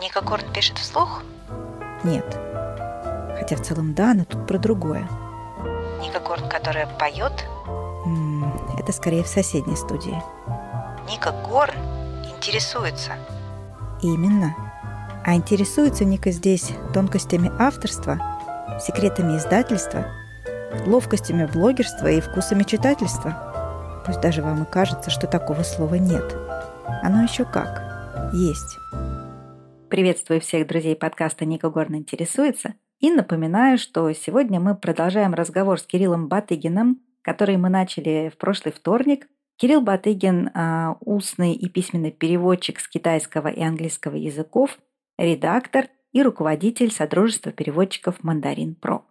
Ника Корн пишет вслух? Нет. Хотя в целом да, но тут про другое. Ника Корн, которая поет? Это скорее в соседней студии. Ника Корн интересуется. Именно. А интересуется Ника здесь тонкостями авторства, секретами издательства, ловкостями блогерства и вкусами читательства. Пусть даже вам и кажется, что такого слова нет. Оно еще как. Есть. Приветствую всех друзей подкаста «Ника Горн интересуется» и напоминаю, что сегодня мы продолжаем разговор с Кириллом Батыгиным, который мы начали в прошлый вторник. Кирилл Батыгин – устный и письменный переводчик с китайского и английского языков, редактор и руководитель Содружества переводчиков «Мандарин Про».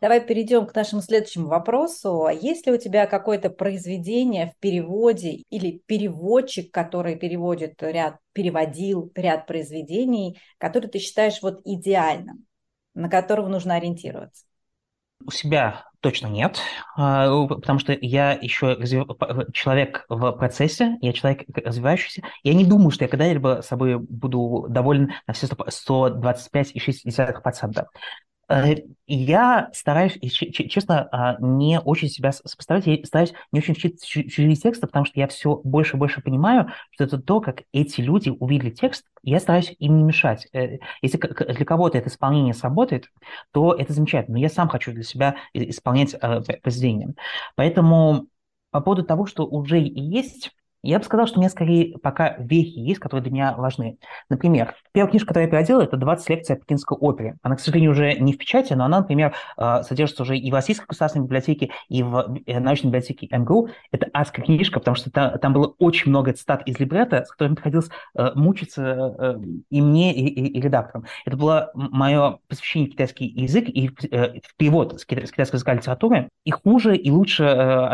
Давай перейдем к нашему следующему вопросу. А есть ли у тебя какое-то произведение в переводе или переводчик, который переводит ряд, переводил ряд произведений, который ты считаешь вот идеальным, на которого нужно ориентироваться? У себя точно нет, а, потому что я еще человек в процессе, я человек развивающийся. Я не думаю, что я когда-либо собой буду доволен на все 125,6%. Э, я стараюсь, честно, а, не очень себя сопоставлять, я стараюсь не очень читать чужие тексты, потому что я все больше и больше понимаю, что это то, как эти люди увидели текст, я стараюсь им не мешать. Э, если для кого-то это исполнение сработает, то это замечательно, но я сам хочу для себя исполнять э, произведение. Поэтому по поводу того, что уже есть, я бы сказал, что у меня скорее пока вехи есть, которые для меня важны. Например, первая книжка, которую я переделал, это 20 лекций о Пекинской опере. Она, к сожалению, уже не в печати, но она, например, э, содержится уже и в Российской государственной библиотеке, и в э, научной библиотеке МГУ. Это адская книжка, потому что там, там было очень много цитат из либретто, с которыми приходилось э, мучиться и мне, и, и, и редакторам. Это было мое посвящение китайский язык и перевод с китайской языка литературы. И хуже, и лучше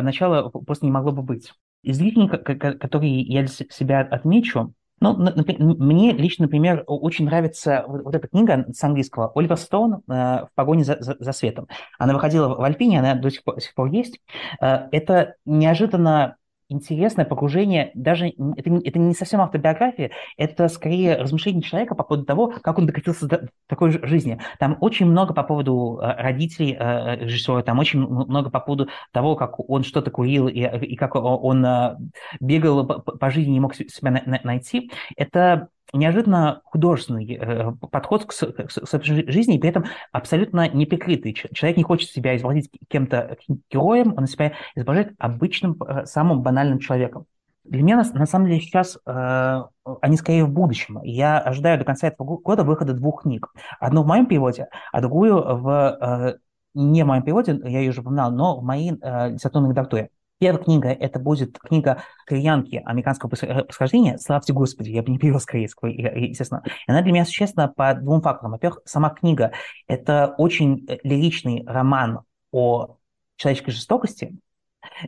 начала просто не могло бы быть. Из книг, которые я для себя отмечу, ну, мне лично, например, очень нравится вот эта книга с английского «Оливер Стоун. Э, в погоне за, за, за светом». Она выходила в Альпине, она до сих пор, до сих пор есть. Э, это неожиданно интересное погружение, даже это, это не совсем автобиография, это скорее размышление человека по поводу того, как он докатился до такой жизни. Там очень много по поводу э, родителей э, режиссера, там очень много по поводу того, как он что-то курил и, и как он э, бегал по, по жизни, не мог себя найти. Это неожиданно художественный э, подход к, к жизни, и при этом абсолютно неприкрытый. Человек не хочет себя изобразить кем-то героем, он себя изображает обычным, э, самым банальным человеком. Для меня, на, самом деле, сейчас э, они скорее в будущем. Я ожидаю до конца этого года выхода двух книг. Одну в моем переводе, а другую в э, не в моем переводе, я ее уже упоминал, но в моей э, литературной редактуре. Первая книга – это будет книга кореянки американского э, происхождения «Славьте Господи». Я бы не перевел с корейского, естественно. И она для меня существенна по двум факторам. Во-первых, сама книга – это очень э, лиричный роман о человеческой жестокости,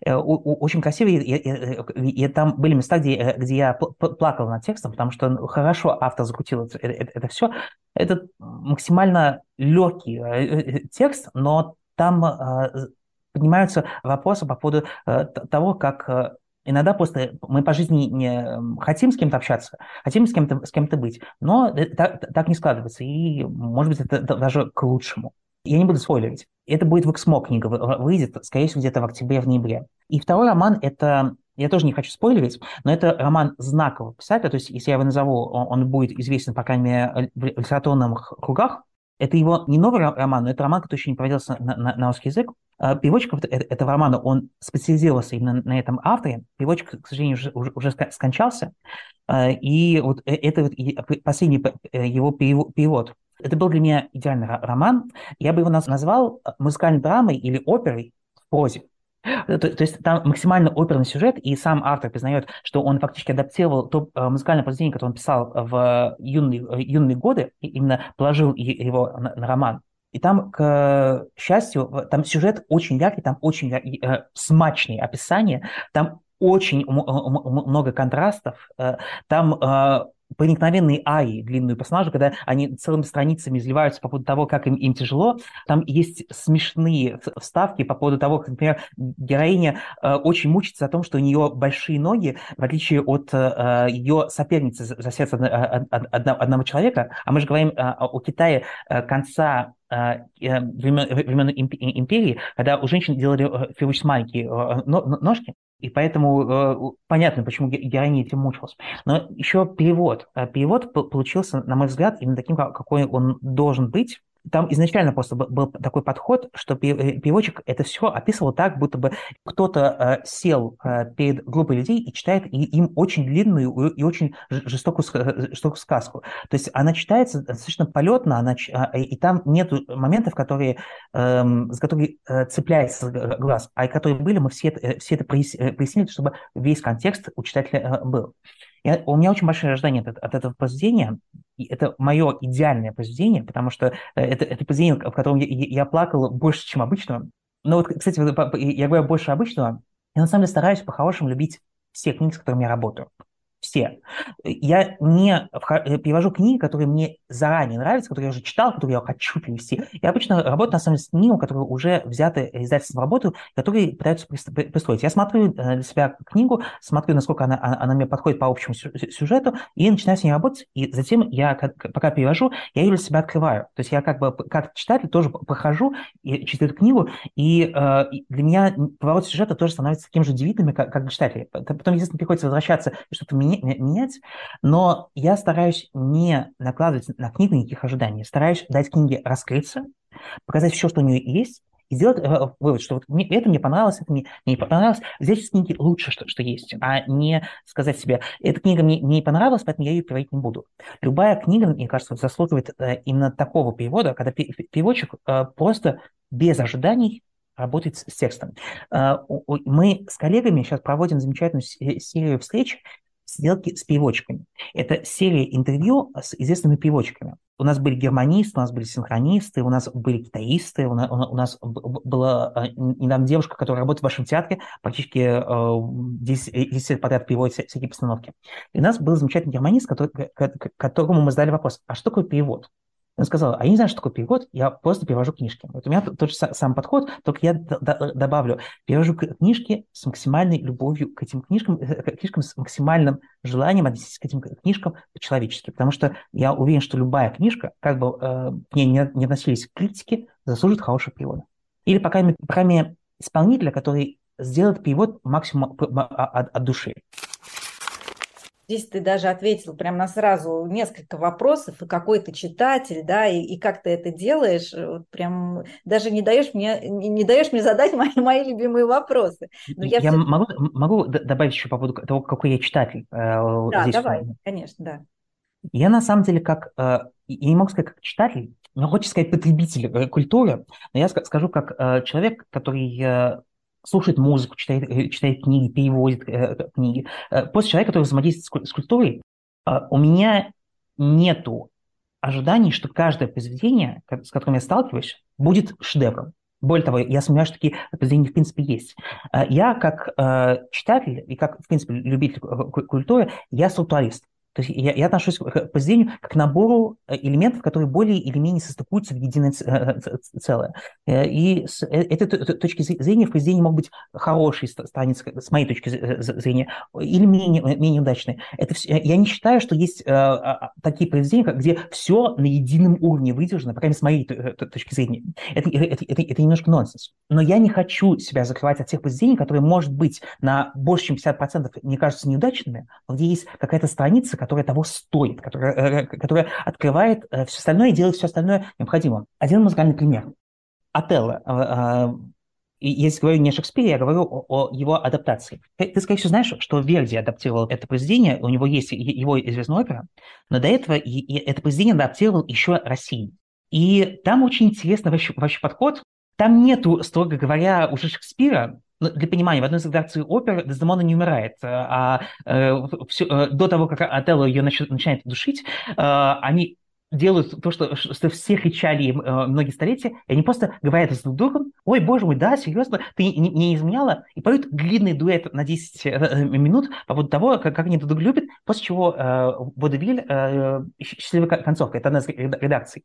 э, очень красивый, и, там были места, где, где я плакал над текстом, потому что ну, хорошо автор закрутил это, это, это все. Это максимально легкий текст, но там поднимаются вопросы по поводу э, того, как э, иногда просто мы по жизни не хотим с кем-то общаться, хотим с кем-то с кем-то быть, но так, так не складывается, и, может быть, это даже к лучшему. Я не буду спойлерить. Это будет в Эксмо книга, выйдет, скорее всего, где-то в октябре-в-ноябре. И второй роман – это я тоже не хочу спойлерить, но это роман знакового писателя, то есть если я его назову, он будет известен, по крайней мере, в литературных кругах. Это его не новый роман, но это роман, который еще не проводился на, на, на русский язык. А, переводчик этого романа, он специализировался именно на этом авторе. Переводчик, к сожалению, уже, уже, скончался. А, и вот э, это последний э, его перевод. Это был для меня идеальный роман. Я бы его назвал музыкальной драмой или оперой в прозе. То, то есть там максимально оперный сюжет, и сам автор признает, что он фактически адаптировал то э, музыкальное произведение, которое он писал в юные, юные годы, и именно положил его на, на роман. И там, к счастью, там сюжет очень яркий, там очень э, смачные описания, там очень много контрастов, э, там э, проникновенные аи длинную персонажа, когда они целыми страницами изливаются по поводу того, как им, им тяжело. Там есть смешные вставки по поводу того, как, например, героиня э, очень мучится о том, что у нее большие ноги, в отличие от э, ее соперницы за сердце одного, одного человека. А мы же говорим э, о Китае э, конца э, времен, времен империи, когда у женщин делали очередь маленькие ножки, и поэтому э, понятно, почему героиня этим мучилась. Но еще перевод. Э, перевод получился, на мой взгляд, именно таким, какой он должен быть там изначально просто был такой подход, что э, переводчик это все описывал так, будто бы кто-то э, сел э, перед группой людей и читает им очень длинную и очень жестокую, жестокую сказку. То есть она читается достаточно полетно, она, а, и там нет моментов, которые, эм, с которыми цепляется глаз, а которые были, мы все это, все это прояснили, чтобы весь контекст у читателя был. Я, у меня очень большое ожидание от, от этого произведения. И это мое идеальное произведение, потому что э, это, это произведение, в котором я, я плакал больше, чем обычно. Но вот, кстати, я говорю больше обычного. Я на самом деле стараюсь по-хорошему любить все книги, с которыми я работаю все. Я не э, перевожу книги, которые мне заранее нравятся, которые я уже читал, которые я хочу перевести. Я обычно работаю, на самом деле, с книгами, которые уже взяты издательством в работу, которые пытаются пристроить. Я смотрю э, для себя книгу, смотрю, насколько она, она мне подходит по общему сюжету, и начинаю с ней работать, и затем я, пока перевожу, я ее для себя открываю. То есть я как бы, как читатель, тоже прохожу и читаю эту книгу, и э, для меня поворот сюжета тоже становится таким же удивительным, как, как для читателя. Потом, естественно, приходится возвращаться, что-то менять, менять, но я стараюсь не накладывать на книгу никаких ожиданий. Стараюсь дать книге раскрыться, показать все, что у нее есть, и сделать э, вывод, что вот мне, это мне понравилось, это мне, мне не понравилось, взять из книги лучше, что, что есть, а не сказать себе, эта книга мне не понравилась, поэтому я ее переводить не буду. Любая книга, мне кажется, заслуживает э, именно такого перевода, когда переводчик э, просто без ожиданий работает с текстом. Мы с коллегами сейчас проводим замечательную серию встреч, сделки с переводчиками. Это серия интервью с известными переводчиками. У нас были германисты, у нас были синхронисты, у нас были китаисты, у нас, у нас была а, недавно девушка, которая работает в вашем театре, практически 10, 10 лет подряд переводит всякие постановки. И у нас был замечательный германист, который, которому мы задали вопрос, а что такое перевод? Он сказал, а я не знаю, что такое перевод, я просто перевожу книжки. Вот у меня тот же сам подход, только я добавлю, перевожу книжки с максимальной любовью к этим книжкам, э, к книжкам с максимальным желанием отнестись к этим книжкам по-человечески, потому что я уверен, что любая книжка, как бы э, ней не, не относились к критике, заслужит хорошего перевода. Или, по крайней мере, исполнителя, который сделает перевод максимум от, от души. Здесь ты даже ответил прямо на сразу несколько вопросов, и какой ты читатель, да, и, и как ты это делаешь, вот прям даже не даешь мне, не, не даешь мне задать мои, мои любимые вопросы. Но я я все... могу, могу добавить еще по поводу того, какой я читатель. Э, да, здесь. давай, конечно, да. Я на самом деле как, э, я не могу сказать как читатель, но хочется сказать потребитель э, культуры, но я скажу как человек, который слушает музыку, читает, э, читает книги, переводит э, книги. Э, после человека, который взаимодействует с культурой, э, у меня нету ожиданий, что каждое произведение, с которым я сталкиваюсь, будет шедевром. Более того, я сомневаюсь, что такие произведения в принципе есть. Э, я как э, читатель и как, в принципе, любитель культуры, я структурист. То есть я, я отношусь к произведению как к набору э, элементов, которые более или менее состыкуются в единое э, целое. Э, и с этой точки зрения в произведении могут быть хорошие страницы, с моей точки зрения, или менее, менее удачные. Это все, я не считаю, что есть а, такие произведения, где все на едином уровне выдержано, по крайней мере, с моей точки зрения. Это, это, это, это немножко нонсенс. Но я не хочу себя закрывать от тех произведений, которые, может быть, на больше, чем 50% мне кажутся неудачными, где есть какая-то страница, которая того стоит, которая, э, э, которая открывает э, все остальное и делает все остальное необходимым. Один музыкальный пример. Отелло. Если говорю не о Шекспире, я говорю о, о его адаптации. Ты, ты, скорее всего, знаешь, что Верди адаптировал это произведение, у него есть его известная опера, но до этого и, и это произведение адаптировал еще Россия. И там очень интересный вообще, вообще подход. Там нету, строго говоря, уже Шекспира, ну, для понимания, в одной из редакций оперы Дездемона не умирает, э, а э, все, э, до того, как Отелло ее начинает душить, э, они делают то, что, что все кричали э, многие столетия, и они просто говорят с друг другом, ой, боже мой, да, серьезно, ты не, не изменяла, и поют длинный дуэт на 10 э, минут по поводу того, как, как они друг друга любят, после чего э, Водевиль э, счастливая концовка, это одна из редакций.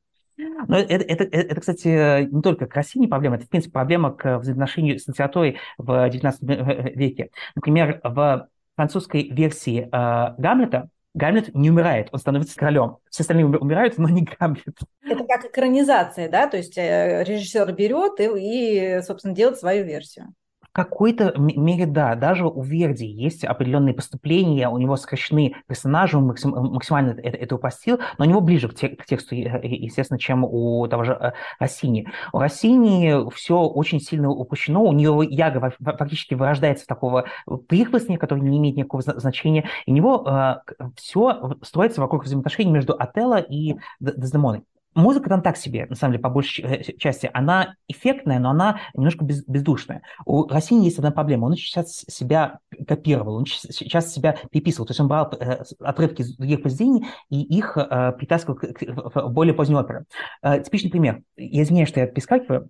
Но это, это, это, это, кстати, не только к России проблема, это, в принципе, проблема к взаимоотношению с литературой в XIX веке. Например, в французской версии э, Гамлета Гамлет не умирает, он становится королем. Все остальные умирают, но не Гамлет. Это как экранизация, да? То есть э, режиссер берет и, и, собственно, делает свою версию какой-то мере, да, даже у Верди есть определенные поступления, у него сокращены персонажи, он максим, максимально это, это упростил, но у него ближе к, те, к тексту, естественно, чем у того же э, Россини. У Россини все очень сильно упущено, у нее Яга фактически вырождается в такого прихвостня, который не имеет никакого значения, и у него э, все строится вокруг взаимоотношений между Отелло и Дездемоной. Музыка там так себе, на самом деле, по большей э, части. Она эффектная, но она немножко без, бездушная. У Россини есть одна проблема. Он сейчас себя копировал, он сейчас себя переписывал. То есть он брал э, отрывки из других произведений и их э, притаскивал в более поздние оперы. Типичный пример. Я извиняюсь, что я перескакиваю.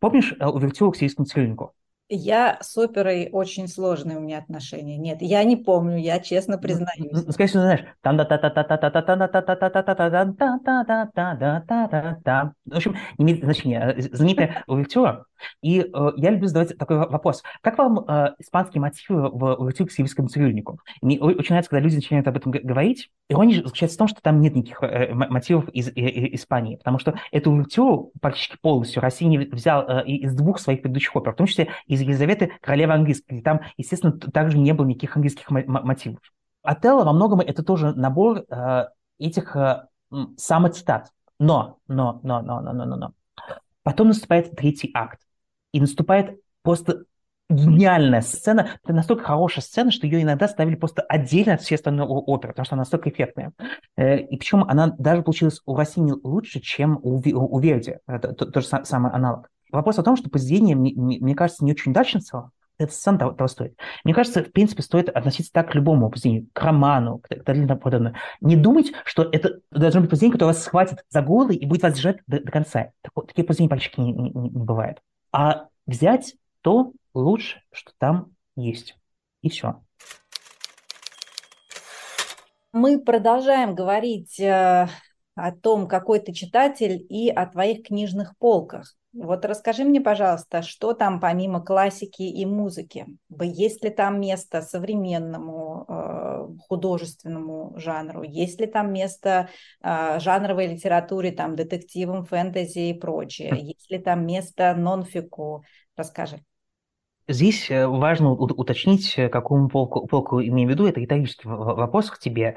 Помнишь увертюру к сирийскому цирюльнику? Я с оперой очень сложные у меня отношения. Нет, я не помню, я честно признаюсь. Ну, всего, знаешь, там да та та та та та та та та та та та та та та та та та та та В общем, не имеет значения. Знаменитая увертюра. И я люблю задавать такой вопрос. Как вам испанские мотивы в увертюре к сибирскому цирюльнику? Мне очень нравится, когда люди начинают об этом говорить. Ирония заключается в том, что там нет никаких мотивов из Испании, потому что эту увертюру практически полностью Россия взял из двух своих предыдущих опер, в том числе и из Елизаветы королевы английской. Там, естественно, также не было никаких английских мотивов. Отелло во многом это тоже набор э, этих э, самоцитат. Но, но, но, но, но, но, но, но. Потом наступает третий акт. И наступает просто гениальная сцена. Это настолько хорошая сцена, что ее иногда ставили просто отдельно от всей остальной оперы, потому что она настолько эффектная. Э, и причем она даже получилась у Россини лучше, чем у, у Верди. Это тот же самый аналог. Вопрос о том, что произведение, мне, кажется, не очень удачно целом, это сам того, того стоит. Мне кажется, в принципе, стоит относиться так к любому произведению, к роману, к, к тому подобное. Не думать, что это должно быть произведение, которое вас схватит за голый и будет вас держать до, до конца. Так, такие произведения практически не, не, не бывает. А взять то лучше, что там есть. И все. Мы продолжаем говорить э, о том, какой ты читатель, и о твоих книжных полках. Вот расскажи мне, пожалуйста, что там помимо классики и музыки? Есть ли там место современному э, художественному жанру? Есть ли там место э, жанровой литературе, там, детективам, фэнтези и прочее? Есть ли там место нонфику? Расскажи. Здесь э, важно уточнить, какому полку, полку имею в виду. Это риторический вопрос к тебе.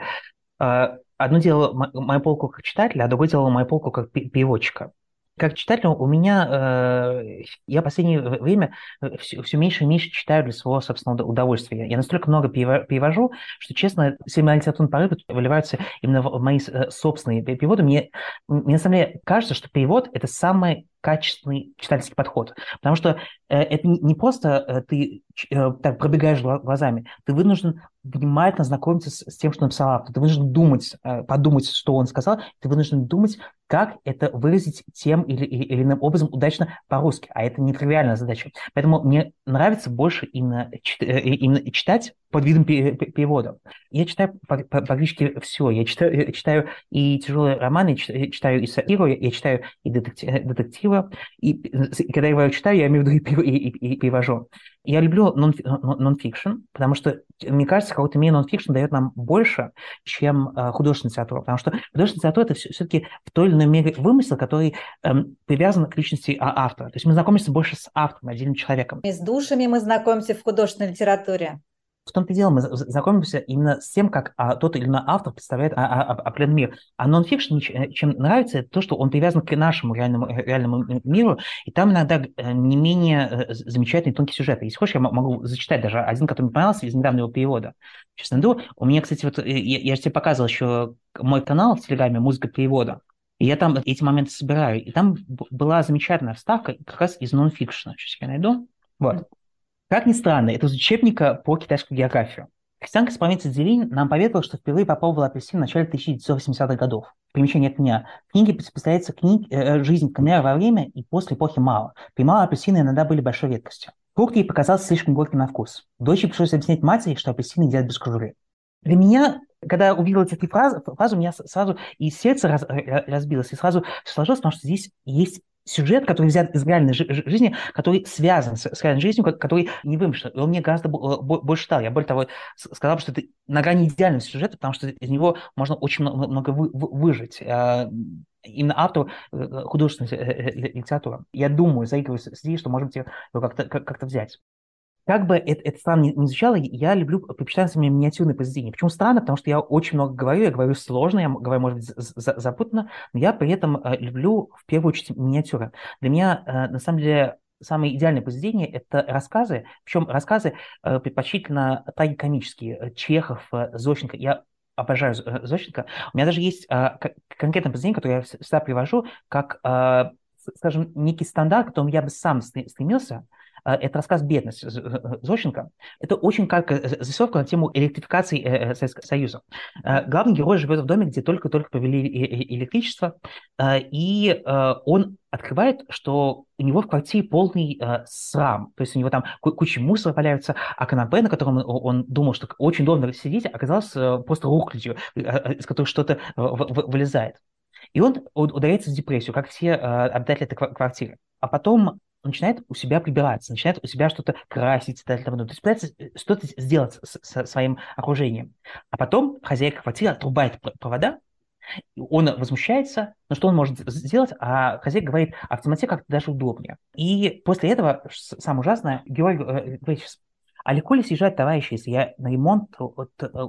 Одно дело мою полку как читателя, а другое дело мою полку как переводчика как читатель у меня, э, я в последнее время все, все меньше и меньше читаю для своего собственного удовольствия. Я настолько много перевожу, что, честно, все мои литературные порывы выливаются именно в мои э, собственные переводы. Мне, мне на самом деле кажется, что перевод – это самый качественный читательский подход. Потому что э, это не просто э, ты э, так пробегаешь глазами, ты вынужден внимательно знакомиться с, с тем, что написал автор, ты вынужден думать, э, подумать, что он сказал, ты вынужден думать, как это выразить тем или, или, или иным образом удачно по-русски, а это нетривиальная задача. Поэтому мне нравится больше именно, чит, э, именно читать под видом перевода. Я читаю практически все. Я читаю, я читаю и тяжелые романы, я читаю и сатиру, я читаю и детективы. И, и когда я его читаю, я имею в виду и, и, и, и перевожу. Я люблю нон-фикшн, потому что, мне кажется, какой-то мере нон-фикшн дает нам больше, чем э, художественная литература. Потому что художественная литература – это все-таки в той или иной мере вымысел, который эм, привязан к личности а, автора. То есть мы знакомимся больше с автором, отдельным человеком. И с душами мы знакомимся в художественной литературе. В том-то и дело, мы знакомимся именно с тем, как а, тот или иной автор представляет а, а, определенный мир. А нонфикшн, э, чем нравится, это то, что он привязан к нашему реальному, э, реальному миру, и там иногда э, не менее замечательный тонкий сюжет. Если хочешь, я могу зачитать даже один, который мне понравился из недавнего перевода. Сейчас найду. У меня, кстати, вот я, я же тебе показывал еще мой канал в Телеграме «Музыка перевода». И я там эти моменты собираю. И там была замечательная вставка как раз из нонфикшена. Сейчас я найду. Вот. Как ни странно, это из учебника по китайской географии. Христианка из провинции Дзелинь нам поведала, что впервые попробовала апельсин в начале 1980-х годов. Примечание от меня. В книге представляется книг, э, жизнь Камера во время и после эпохи Мао. При Мао апельсины иногда были большой редкостью. Фрукт ей показался слишком горьким на вкус. Дочери пришлось объяснять матери, что апельсины едят без кожуры. Для меня, когда я увидел эти фразы, фразы, у меня сразу и сердце раз, разбилось, и сразу сложилось, потому что здесь есть сюжет, который взят из реальной жизни, который связан с, с реальной жизнью, который не вымышлен. И он мне гораздо больше стал. Я более того сказал, что это на грани идеального сюжета, потому что из него можно очень много, вы, выжить. А, именно автор э, художественной э, э, литературы. Я думаю, заигрываюсь с идеей, что можем его как-то как взять. Как бы это, это странно не звучало, я люблю предпочитаться мне миниатюрные произведения. Почему странно? Потому что я очень много говорю, я говорю сложно, я говорю, может быть, запутанно, но я при этом э, люблю в первую очередь миниатюры. Для меня, э, на самом деле, самое идеальное произведение – это рассказы, причем рассказы э, предпочтительно трагикомические. Чехов, Зощенко. Я обожаю Зощенко. У меня даже есть конкретное произведение, которое я всегда привожу, как, скажем, некий стандарт, к которому я бы сам стремился – это рассказ «Бедность» Зощенко. Это очень краткая зарисовка на тему электрификации э, э, Советского Союза. Главный герой живет в доме, где только-только повели электричество, и он открывает, что у него в квартире полный э, срам. То есть у него там куча мусора валяются, а канапе, на котором он думал, что очень удобно сидеть, оказалось э, просто рухлядью, э, из которой что-то э, вылезает. И он ударяется в депрессию, как все э, обитатели этой квартиры. А потом начинает у себя прибираться, начинает у себя что-то красить и так далее. То есть пытается э, что-то сделать со своим окружением. А потом хозяйка квартиры отрубает провода, он возмущается, но что он может сделать, а хозяйка говорит, а в темноте как-то даже удобнее. И после этого, самое ужасное, герой э, говорит, а легко ли съезжать товарищи, если я на ремонт э,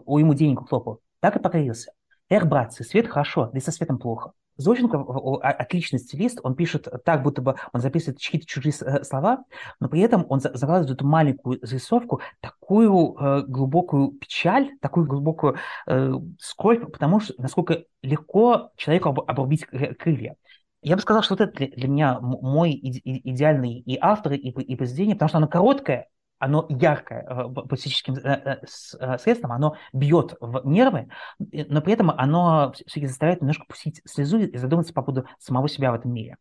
у ему денег хлопал? Так и покорился. Эх, братцы, свет хорошо, да и со светом плохо. Зощенко отличный стилист, он пишет так, будто бы он записывает чьи-то чужие э, слова, но при этом он закладывает эту маленькую зарисовку такую э, глубокую печаль, такую глубокую э, скорбь, потому что насколько легко человеку обрубить крылья. Я бы сказал, что вот это для, для меня мой идеальный и автор, и, и произведение, потому что оно короткое, оно яркое э, по психическим э, э, средствам, оно бьет в нервы, но при этом оно все-таки заставляет немножко пустить слезу и задуматься по поводу самого себя в этом мире.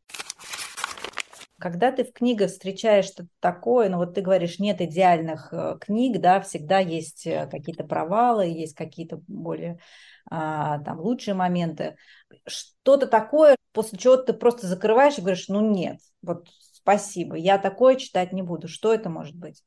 Когда ты в книгах встречаешь что-то такое, ну вот ты говоришь, нет идеальных книг, да, всегда есть какие-то провалы, есть какие-то более а, там лучшие моменты. Что-то такое, после чего ты просто закрываешь и говоришь, ну нет, вот спасибо, я такое читать не буду. Что это может быть?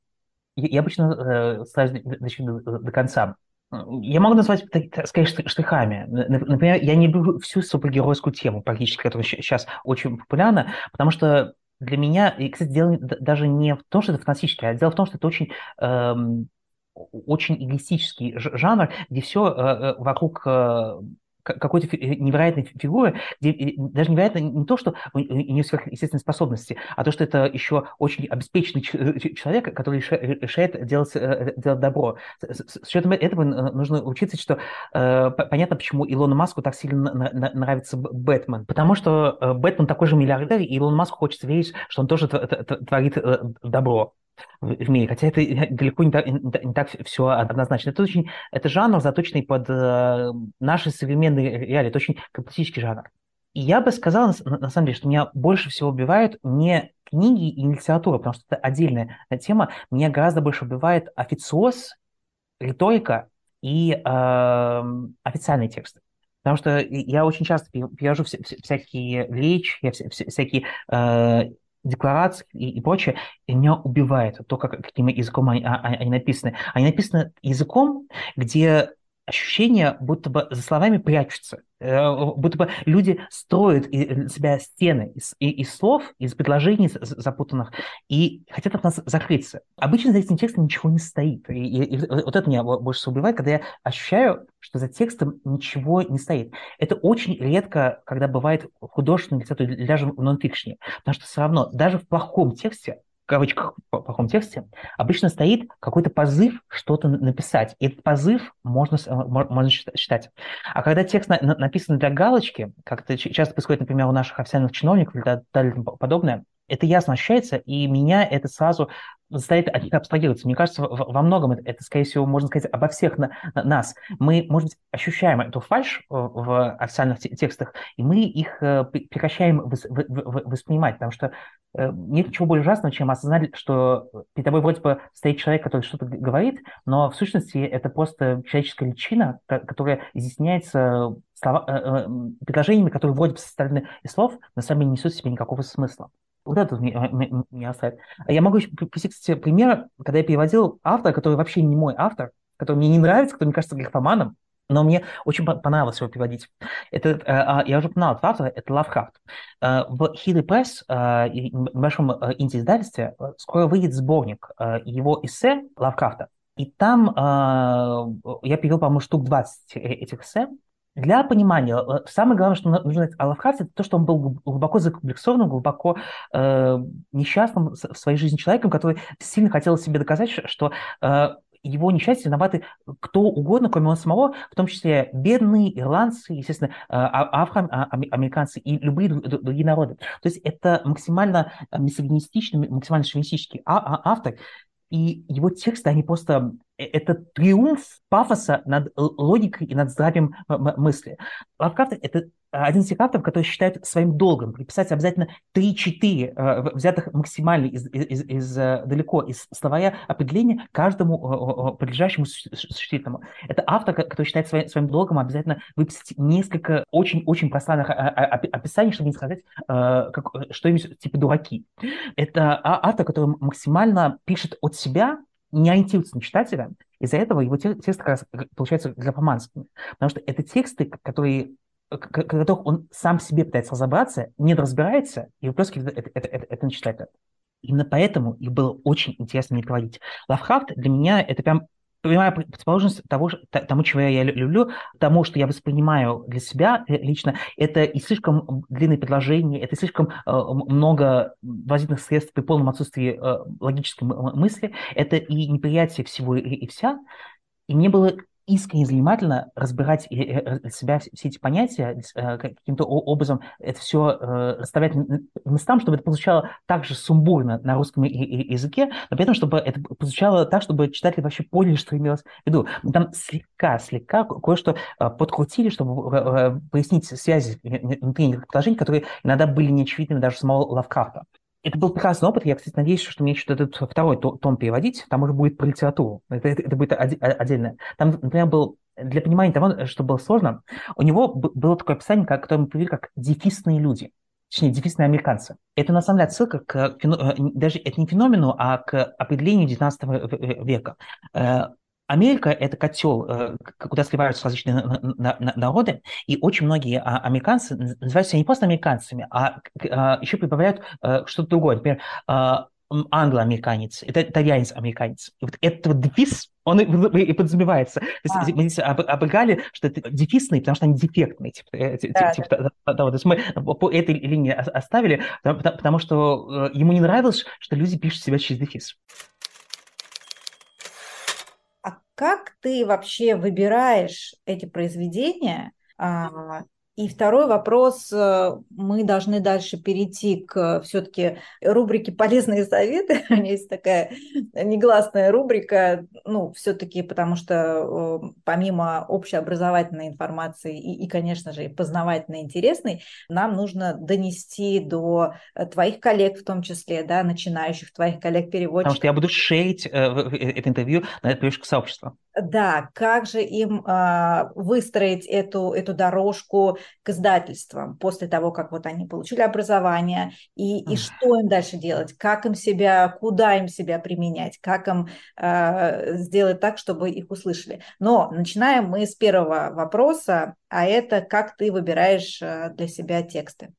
Я обычно э, ставлю до, до, конца. Я могу назвать, так сказать, штрихами. Например, я не люблю всю супергеройскую тему практически, которая сейчас очень популярна, потому что для меня, и, кстати, дело даже не в том, что это фантастическое, а дело в том, что это очень эм, очень эгоистический жанр, где все э, э, вокруг э, какой-то э, невероятной фигуры, где даже невероятно не то, что у нее сверхъестественные способности, а то, что это еще очень обеспеченный э, человек, который решает делать, э, делать добро. С учетом этого нужно учиться, что понятно, почему Илону Маску так сильно нравится Бэтмен. Потому что Бэтмен такой же миллиардер, и Илону Маску хочется верить, что он тоже творит добро в мире, хотя это далеко не так, не так все однозначно. Это очень это жанр, заточенный под э, наши современные реалии, это очень капиталистический жанр. И я бы сказал, на, самом деле, что меня больше всего убивают не книги и литература, потому что это отдельная тема. Меня гораздо больше убивает официоз, риторика и э, официальные тексты. Потому что я очень часто перевожу вся, всякие речи, всякие э, декларации и, и прочее, меня убивает то, как, каким языком они, а, они написаны. Они написаны языком, где ощущение, будто бы за словами прячутся, будто бы люди строят для себя стены из, из слов, из предложений запутанных и хотят от нас закрыться. Обычно за этим текстом ничего не стоит. И, и, и вот это меня больше всего убивает, когда я ощущаю, что за текстом ничего не стоит. Это очень редко, когда бывает в художественной литературе, даже в нонфикшне, потому что все равно даже в плохом тексте кавычках в плохом тексте, обычно стоит какой-то позыв что-то написать. И этот позыв можно, э, можно считать. А когда текст на, написан для галочки, как это часто происходит, например, у наших официальных чиновников или далее подобное, это ясно ощущается, и меня это сразу заставит от них абстрагироваться. Мне кажется, во многом это, это, скорее всего, можно сказать обо всех на, на, нас. Мы, может быть, ощущаем эту фальш в, в официальных текстах, и мы их э, прекращаем воспринимать, потому что э, нет ничего более ужасного, чем осознать, что перед тобой вроде бы стоит человек, который что-то говорит, но в сущности это просто человеческая личина, которая изъясняется слова, э, предложениями, которые вроде бы составлены из слов, но сами не несут в себе никакого смысла. Вот это меня, меня оставит. Я могу привести, кстати, пример, когда я переводил автора, который вообще не мой автор, который мне не нравится, который мне кажется графоманом, но мне очень понравилось его переводить. Это, э, а, я уже упоминал этого автора, это Лавкрафт. Э, в Хилли э, небольшом инди-издательстве, скоро выйдет сборник его эссе Лавкрафта. И там я перевел, по-моему, штук 20 этих эссе, для понимания, самое главное, что нужно знать о Лавкрафте, это то, что он был глубоко закомплексованным, глубоко э, несчастным в своей жизни человеком, который сильно хотел себе доказать, что э, его несчастье виноваты кто угодно, кроме он самого, в том числе бедные ирландцы, естественно, э, а, афроамериканцы и любые другие народы. То есть это максимально мисогинистичный, максимально шовинистический а, автор, и его тексты, они просто Э, это триумф пафоса над логикой и над здравием мысли. Лавкрафт – это один из тех авторов, который считает своим долгом приписать обязательно 3-4 э, взятых максимально из, из, из, э, далеко из словаря определения каждому подлежащему существительному. Это автор, который считает своим, своим долгом обязательно выписать несколько очень-очень пространных описаний, чтобы не сказать, как, что-нибудь типа дураки. Это а, автор, который максимально пишет от себя, не ориентируется на читателя, из-за этого его тексты как раз получаются графоманскими. Потому что это тексты, которые которых он сам себе пытается разобраться, не разбирается и просто это, это, это, это, это на читателя. Именно поэтому их было очень интересно не проводить. Лавкрафт для меня это прям прямая противоположность того, тому, чего я люблю, тому, что я воспринимаю для себя э, лично, это и слишком длинные предложения, это и слишком э, много возительных средств при полном отсутствии э, логической мысли, это и неприятие всего и, и вся. И мне было искренне занимательно разбирать для себя все эти понятия, э, каким-то образом это все э, расставлять местам, чтобы это получало так же сумбурно на русском языке, но при этом, чтобы это звучало так, чтобы читатели вообще поняли, что имелось в виду. Мы там слегка, слегка кое-что э, подкрутили, чтобы пояснить связи внутри предложений, которые иногда были неочевидными даже самого Лавкрафта это был прекрасный опыт. Я, кстати, надеюсь, что мне что-то этот второй том переводить. Там уже будет про литературу. Это, это, это будет отдельно. Там, например, был для понимания того, что было сложно, у него было такое описание, которое мы привели как дефисные люди точнее, дефисные американцы. Это, на самом деле, отсылка к, э, даже это не феномену, а к определению XIX века. Э, Америка – это котел, э, куда сливаются различные народы, и очень многие а, американцы называют себя не просто американцами, а, а еще прибавляют э, что-то другое. Например, а, англоамериканец, это итальянец-американец. И вот этот дефис, он и, и подразумевается. То есть а. мы здесь обыгали, что это дефисные, потому что они дефектные. Типа, э, да, типа, да. Того. То есть мы по этой линии оставили, потому, потому что ему не нравилось, что люди пишут себя через дефис. Как ты вообще выбираешь эти произведения? А, и второй вопрос, э, мы должны дальше перейти к все-таки рубрике «Полезные советы». У меня есть такая негласная рубрика, ну, все-таки потому что э, помимо общеобразовательной информации и, и, конечно же, познавательной, интересной, нам нужно донести до э, твоих коллег в том числе, да, начинающих твоих коллег-переводчиков. Потому что я буду шерить это интервью на это сообщество. Да, как же им э, выстроить эту, эту дорожку к издательствам после того, как вот они получили образование, и, и что им дальше делать, как им себя, куда им себя применять, как им э, сделать так, чтобы их услышали. Но начинаем мы с первого вопроса, а это как ты выбираешь э, для себя тексты.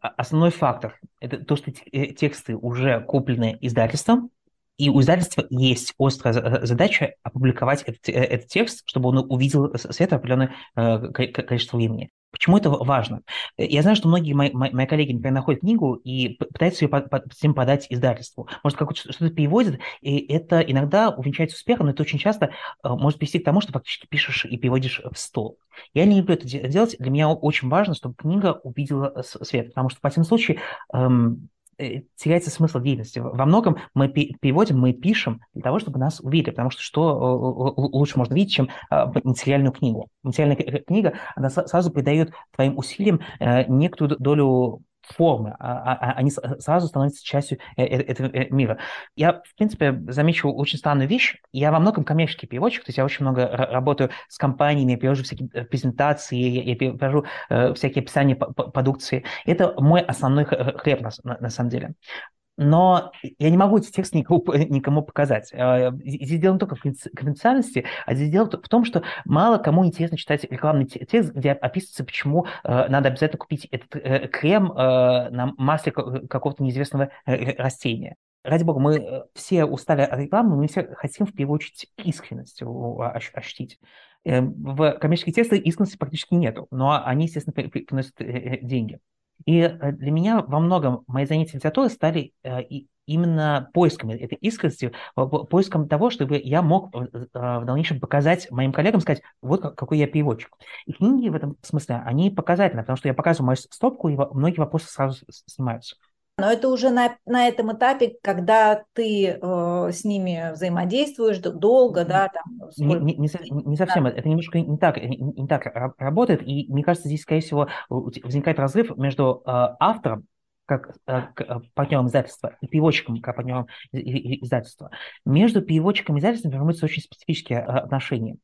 Основной фактор – это то, что э, тексты уже куплены издательством, и у издательства есть острая задача опубликовать этот, э, этот текст, чтобы он увидел свет определенное э, количество времени. Почему это важно? Я знаю, что многие мои, мои коллеги, например, находят книгу и пытаются ее по, по, всем подать издательству. Может, какое-то что-то переводят, и это иногда увенчается успехом, но это очень часто э, может привести к тому, что фактически пишешь и переводишь в стол. Я не люблю это делать. Для меня очень важно, чтобы книга увидела свет, потому что в этом случае эм, э, теряется смысл деятельности. Во многом мы переводим, мы пишем для того, чтобы нас увидели, потому что что лучше можно видеть, чем а, материальную книгу. Материальная книга, она сразу придает твоим усилиям некоторую долю формы, а, а, а они сразу становятся частью э, э, этого э, мира. Я, в принципе, замечу очень странную вещь. Я во многом коммерческий переводчик, то есть я очень много работаю с компаниями, я перевожу всякие презентации, я перевожу всякие описания продукции. Это мой основной хлеб, на самом деле но я не могу эти тексты никому, никому показать. А, здесь дело не только в конфиденциальности, а здесь дело в том, что мало кому интересно читать рекламный текст, где описывается, почему э, надо обязательно купить этот э, крем э, на масле какого-то неизвестного растения. Ради бога, мы все устали от рекламы, мы все хотим в первую очередь искренность ощутить. В коммерческих текстах искренности практически нету, но они, естественно, приносят деньги. И э, для меня во многом мои занятия литературой стали э, именно поиском этой искренности, поиском того, чтобы я мог э, в дальнейшем показать моим коллегам, сказать, вот какой я переводчик. И книги в этом смысле, они показательны, потому что я показываю мою стопку, и многие вопросы сразу снимаются. Но это уже на, на этом этапе, когда ты э, с ними взаимодействуешь долго, да, там. Не, не, не, не совсем, да. это немножко не так, не, не так работает, и мне кажется, здесь, скорее всего, возникает разрыв между э, автором, как э, э партнером издательства и переводчиком как партнером издательства. Между переводчиком и издательством формируются очень специфические э, отношения.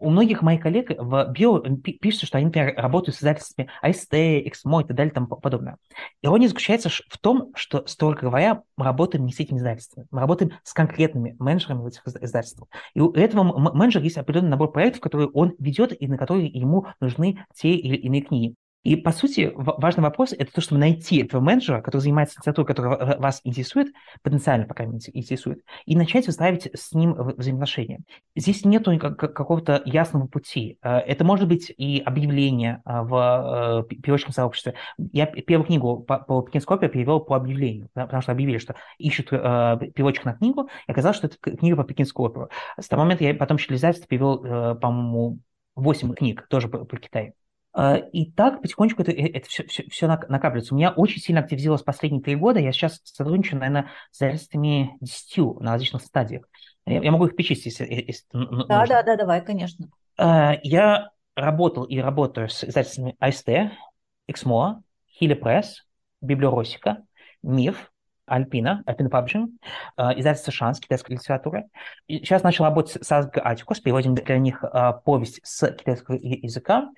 Э, у многих моих коллег в био пишут, что они, например, работают с издательствами АСТ, Эксмо и так далее и тому подобное. Ирония заключается в том, что, строго говоря, мы работаем не с этими издательствами, мы работаем с конкретными менеджерами этих издательствах. И у этого менеджера есть определенный набор проектов, которые он ведет и на которые ему нужны те или иные книги. И, по сути, важный вопрос – это то, чтобы найти этого менеджера, который занимается литературой, которая вас интересует, потенциально, по крайней мере, интересует, и начать выстраивать с ним взаимоотношения. Здесь нет какого-то ясного пути. Э, это может быть и объявление э, в э, переводческом сообществе. Я первую книгу по, по Пекинской перевел по объявлению, потому что объявили, что ищут переводчик на книгу, и оказалось, что это книга по Пекинскому оперу. С того момента я потом через перевел, по-моему, 8 книг, тоже по, по Китаю. А, и так потихонечку это, это все, все, все накапливается. У меня очень сильно активизировалось последние три года. Я сейчас сотрудничаю, наверное, с издательствами 10 на различных стадиях. Я, я могу их перечислить, если, если Да, нужно. да, да, давай, конечно. А, я работал и работаю с издательствами АСТ, Эксмо, Хили Пресс, Библиоросика, МИФ, Альпина, Альпина Паблишинг, издательство Шанс, китайская литература. И сейчас начал работать с Азбукой Атикус, переводим для них а, повесть с китайского языка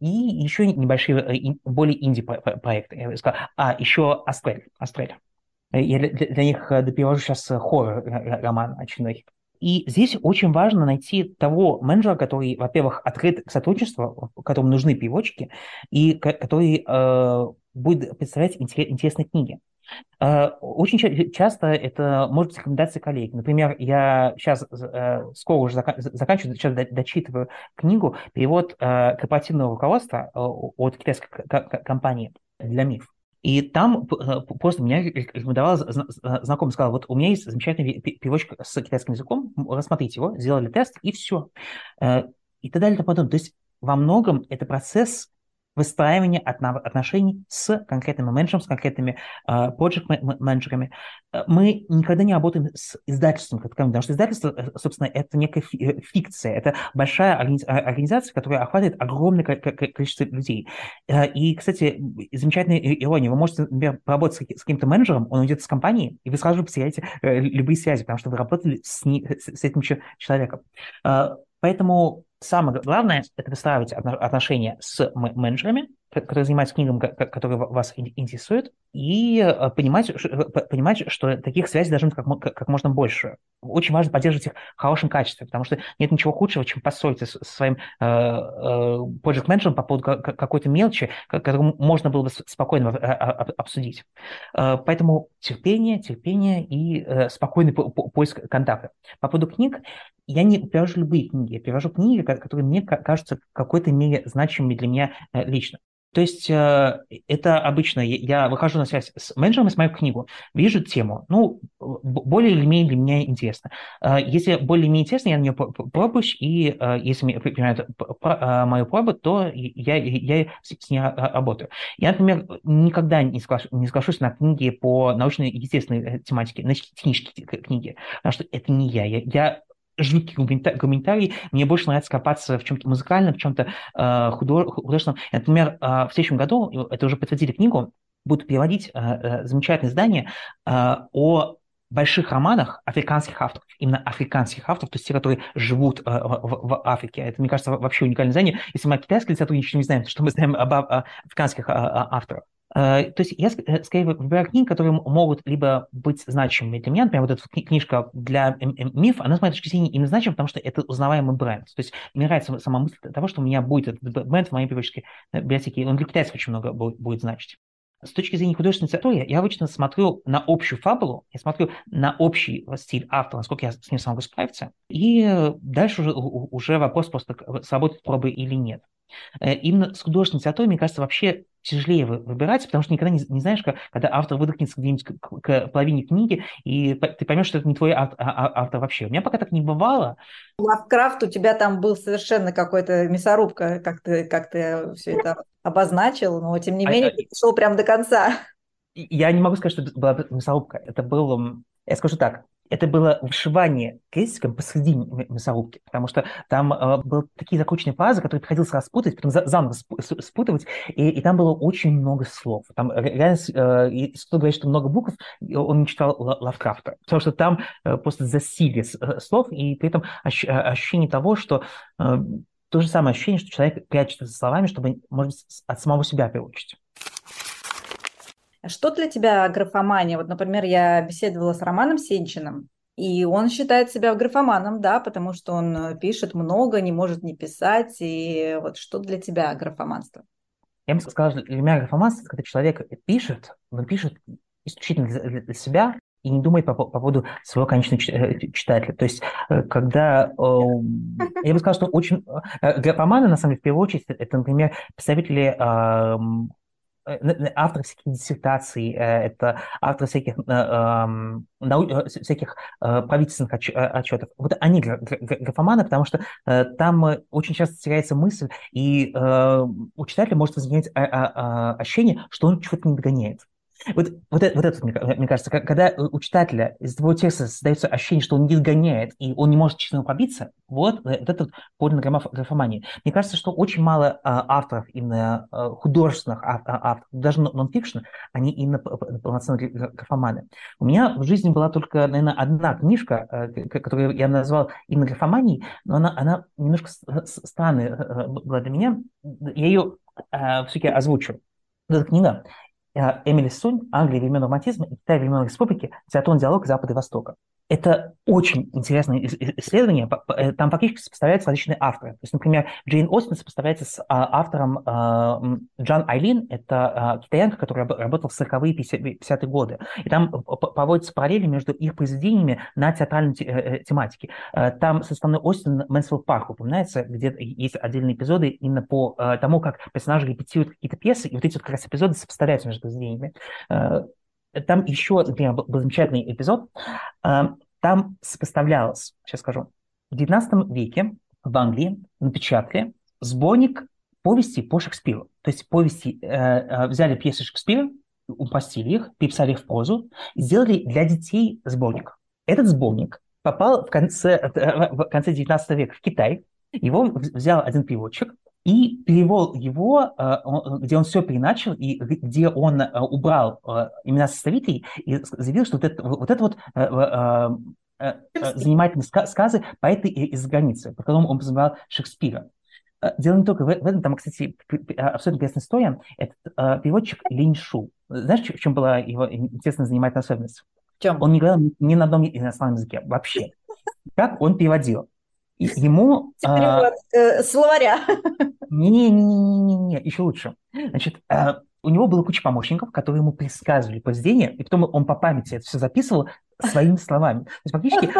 и еще небольшие, э, более инди-проекты. Я сказал, а, еще Астрель. Астрель. Я для, для них э, допиваю сейчас э, хоррор-роман очередной. И здесь очень важно найти того менеджера, который, во-первых, открыт к сотрудничеству, которому нужны переводчики, и который э, будет представлять интересные книги. Э, очень часто это может быть рекомендации коллег. Например, я сейчас э, скоро уже заканчиваю, сейчас дочитываю книгу «Перевод э, корпоративного руководства» от китайской компании для МИФ. И там просто меня рекомендовал знакомый, сказал, вот у меня есть замечательный переводчик с китайским языком, рассмотрите его, сделали тест, и все. И так далее и тому подобное. То есть во многом это процесс выстраивание отношений с конкретным менеджером, с конкретными проект-менеджерами. Э, мы никогда не работаем с издательством, потому что издательство, э, собственно, это некая э, фикция, это большая организация, которая охватывает огромное количество людей. И, кстати, замечательная ирония, вы можете, например, поработать с каким-то менеджером, он уйдет с компании, и вы сразу же потеряете любые связи, потому что вы работали с, ним, с этим человеком. Поэтому самое главное – это выстраивать отношения с менеджерами, которые занимаются книгами, которые вас интересуют, и э, понимать, э, понимать, что таких связей должно быть как, как можно больше. Очень важно поддерживать их в хорошем качестве, потому что нет ничего худшего, чем поссориться со своим э, project менеджером по поводу какой-то мелочи, которую можно было бы спокойно обсудить. Поэтому терпение, терпение и спокойный поиск контакта. По поводу книг, я не перевожу любые книги, я перевожу книги, которые мне кажутся какой-то мере значимыми для меня лично. То есть э, это обычно я выхожу на связь с менеджером, смотрю книгу, вижу тему, ну, более или менее для меня интересно. Э, если более или менее интересно, я на нее пробуюсь, и э, если мне принимают мою пробу, то я, я с ней работаю. Я, например, никогда не, соглаш, не соглашусь на книги по научной и естественной тематике, на книжки книги, потому что это не я. Я, я жуткий комментарий. Мне больше нравится копаться в чем-то музыкальном, в чем-то э, художественном. Например, э, в следующем году, это уже подтвердили книгу, будут переводить э, э, замечательное издание э, о больших романах африканских авторов, именно африканских авторов, то есть те, которые живут э, в, в Африке. Это, мне кажется, вообще уникальное издание. Если мы о китайской литературе ничего не знаем, то что мы знаем об, африканских авторах? Э, то есть я э, скорее выбираю книги, которые могут либо быть значимыми для меня, например, вот эта книжка для миф, она с моей точки зрения именно значима, потому что это узнаваемый бренд. То есть мне нравится сама мысль того, что у меня будет этот бренд в моей библиотеке, э, библиотеке он для китайцев очень много будет значить. С точки зрения художественной литературы, я обычно смотрю на общую фабулу, я смотрю на общий стиль автора, насколько я с ним смогу справиться, и дальше уже, уже вопрос просто, сработает пробы или нет. Именно с художественной литературой, мне кажется, вообще тяжелее выбирать, потому что никогда не, не знаешь, когда автор выдохнется где-нибудь к, к, половине книги, и ты поймешь, что это не твой автор, а, а, автор вообще. У меня пока так не бывало. Лавкрафт у тебя там был совершенно какой-то мясорубка, как ты, как ты все это обозначил, но тем не а менее а, ты шел прям до конца. Я не могу сказать, что это была мясорубка. Это был, я скажу так, это было вышивание крестиком посреди мясорубки, потому что там э, были такие закрученные фразы, которые приходилось распутать, потом за, заново спутывать, и, и там было очень много слов. Там реально, э, если кто говорит, что много букв, он не читал Лавкрафта, потому что там э, просто засилие э, слов, и при этом ощ, э, ощущение того, что э, то же самое ощущение, что человек прячется за словами, чтобы, может быть, от самого себя переучить. Что для тебя графомания? Вот, например, я беседовала с Романом Сенчиным, и он считает себя графоманом, да, потому что он э, пишет много, не может не писать. И вот что для тебя графоманство? Я бы сказал, что для меня графоманство, когда человек пишет, он пишет исключительно для, для себя и не думает по, по поводу своего конечного э, читателя. То есть, э, когда... Э, я бы сказал, что очень... Графоманы, на самом деле, в первую очередь, это, например, представители Э, автор всяких диссертаций, э, это автор всяких, э, всяких правительственных отчетов. Вот они графоманы, потому что там очень часто теряется мысль, и у читателя может возникнуть ощущение, что он чего-то не догоняет. Вот, вот, это, вот это, мне, мне кажется, когда у читателя из твоего текста создается ощущение, что он не догоняет, и он не может честно пробиться, вот, вот это подлинная граф, графомания. Мне кажется, что очень мало а, авторов, именно а, художественных а, а, авторов, даже нон-фикшн, они именно полноценные графоманы. У меня в жизни была только, наверное, одна книжка, а, которую я назвал именно графоманией, но она, она немножко странная э, была для меня. Я ее а, все-таки озвучу. Эта книга Э, Эмили Сунь, Англия времен романтизма и Китай времен республики, театрон диалог Запада и Востока. Это очень интересное исследование. Э, там фактически сопоставляются различные авторы. То есть, например, Джейн Остин сопоставляется с а, автором а, Чжан Айлин. Это а, китаянка, которая работала в 40-е 50-е годы. И там проводятся параллели между их произведениями на театральной э, тематике. Там со стороны Остин Мэнсфилд Парк упоминается, где есть отдельные эпизоды именно по тому, как персонажи репетируют какие-то пьесы, и вот эти вот как раз эпизоды сопоставляются между произведениями. Там еще, например, был замечательный эпизод. Там сопоставлялось, сейчас скажу, в XIX веке в Англии напечатали сборник повести по Шекспиру. То есть повести э, э, взяли пьесы Шекспира, упастили их, переписали их в прозу, сделали для детей сборник. Этот сборник попал в конце, э, в конце 19 века в Китай. Его взял один переводчик, и перевел его, э, где он все переначал, и где он э, убрал э, имена составителей, и заявил, что вот это вот, это вот занимательные сказы поэты из границы, по которому он называл Шекспира. Дело не только в этом, там, кстати, абсолютно интересная история. Этот переводчик Линь Шу. Знаешь, в чем была его интересная занимательная особенность? В чем? Он не говорил ни на одном иностранном языке вообще. Как он переводил? Ему... Перевод а, э, словаря. Не-не-не-не-не, еще лучше. Значит, а, у него было куча помощников, которые ему предсказывали произведение, и потом он по памяти это все записывал своими словами. То есть фактически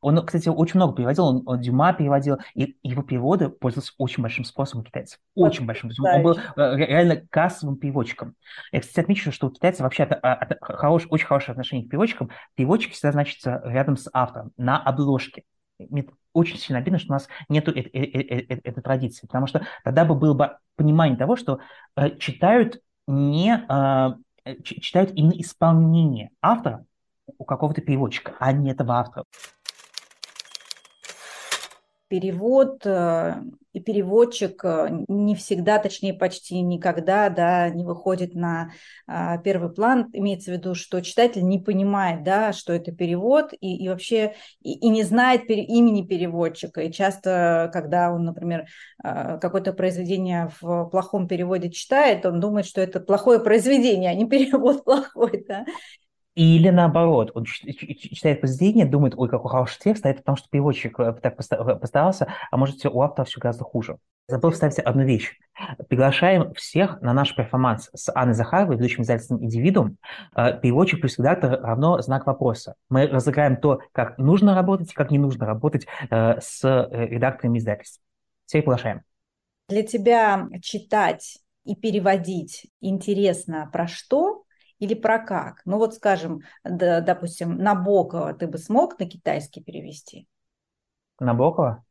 он, он, кстати, очень много переводил, он, он Дюма переводил, и его переводы пользовались очень большим спросом у китайцев. Очень большим. Он был реально кассовым переводчиком. Я, кстати, отмечу, что у китайцев вообще это, это хорош, очень хорошее отношение к переводчикам. Переводчик всегда значится рядом с автором, на обложке. Очень сильно обидно, что у нас нет этой, этой, этой традиции, потому что тогда бы было бы понимание того, что э, читают не э, читают именно исполнение автора у какого-то переводчика, а не этого автора перевод э, и переводчик э, не всегда, точнее почти никогда, да, не выходит на а, первый план. Имеется в виду, что читатель не понимает, да, что это перевод и, и вообще и, и не знает пере, имени переводчика. И часто, когда он, например, а, какое-то произведение в плохом переводе читает, он думает, что это плохое произведение, а не перевод плохой, да. Или наоборот, он читает произведение, думает, ой, какой хороший текст, а это потому, что переводчик э, так э, постарался, а может, у автора все гораздо хуже. Забыл вставить одну вещь. Приглашаем всех на наш перформанс с Анной Захаровой, ведущим издательством «Индивидуум». Э, переводчик плюс редактор равно знак вопроса. Мы разыграем то, как нужно работать и как не нужно работать с редакторами издательств. Всех приглашаем. Для тебя читать и переводить интересно про что? Или про как? Ну вот, скажем, да, допустим, Набокова ты бы смог на китайский перевести? Набокова?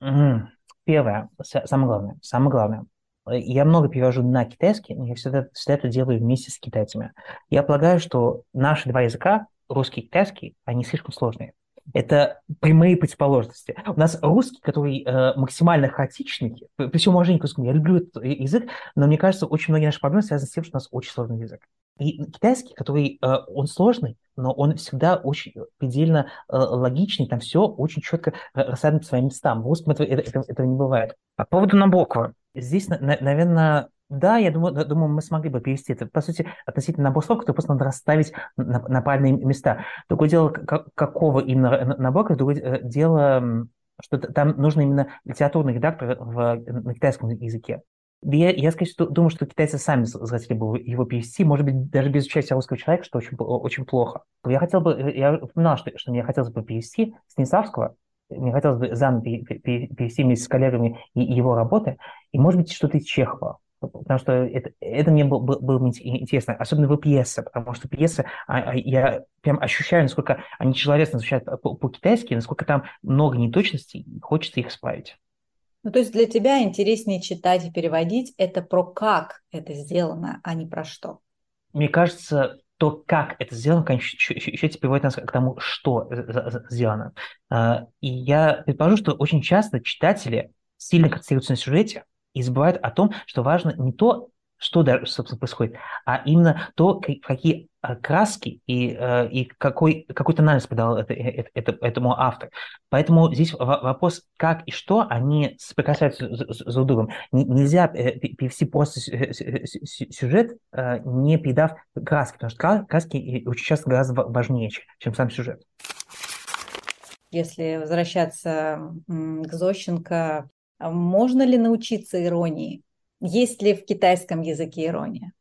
Угу. Первое, самое главное, самое главное. Я много перевожу на китайский, но я всегда, всегда это делаю вместе с китайцами. Я полагаю, что наши два языка, русский и китайский, они слишком сложные. Это прямые противоположности. У нас русский, который э, максимально хаотичный, при всем уважении к русскому, я люблю этот язык, но мне кажется, очень многие наши проблемы связаны с тем, что у нас очень сложный язык. И китайский, который, э, он сложный, но он всегда очень предельно э, логичный, там все очень четко рассадано по своим местам. В русском этого, этого, этого не бывает. По поводу Набокова. Здесь, наверное, да, я думаю, думаю, мы смогли бы перевести это. По сути, относительно набор слов, которые просто надо расставить на, на правильные места. Другое дело, как, какого именно набора, другое дело, что там нужно именно литературный редактор в, на китайском языке. Я, я скорее всего, думаю, что китайцы сами захотели бы его перевести, может быть, даже без участия русского человека, что очень, очень плохо. Я хотел бы, я упоминал, что, что мне хотелось бы перевести Станиславского, мне хотелось бы заново перевести вместе с коллегами его работы, и, может быть, что-то из Чехова. Потому что это, это мне было, было интересно, особенно в пьесе, потому что пьесы, а, а, я прям ощущаю, насколько они тяжеловесно звучат по-китайски, насколько там много неточностей, и хочется их исправить. Ну, то есть для тебя интереснее читать и переводить это про как это сделано, а не про что. Мне кажется, то, как это сделано, конечно, еще приводит нас к тому, что сделано. А, и я предположу, что очень часто читатели сильно концентрируются на сюжете, и забывают о том, что важно не то, что, собственно, происходит, а именно то, какие э, краски и, э, и какой, какой тональность придал это, э, это, этому автор. Поэтому здесь вопрос, как и что, они соприкасаются с друг другом. Нельзя перевести просто сюжет, не передав краски, потому что краски очень часто гораздо важнее, чем сам сюжет. Если возвращаться к Зощенко, а можно ли научиться иронии? Есть ли в китайском языке ирония?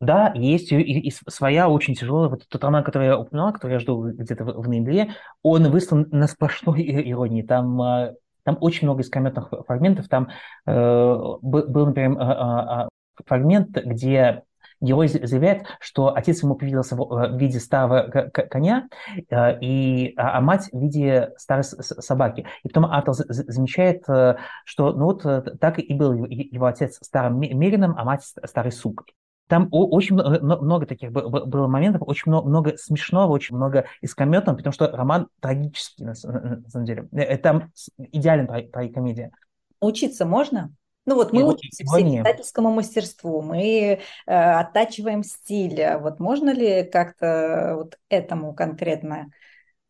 Да, есть и, и своя очень тяжелая. Вот тот роман, который я упоминал, который я жду где-то в, в ноябре, он выслан на сплошной иронии. Там, а, там очень много искрометных фрагментов. Там э, был, например, э, э, фрагмент, где герой заявляет, что отец ему привиделся в э, виде старого коня, э, и, а, а мать в виде старой собаки. И потом автор замечает, э, что ну вот так и был его отец старым мерином, а мать старой сукой. Там очень много таких было моментов, очень много смешного, очень много искрометного, потому что роман трагический, на самом деле. Там идеальная комедия. Учиться можно? Ну вот мы учимся писательскому мастерству, мы э, оттачиваем стиль. Вот можно ли как-то вот этому конкретно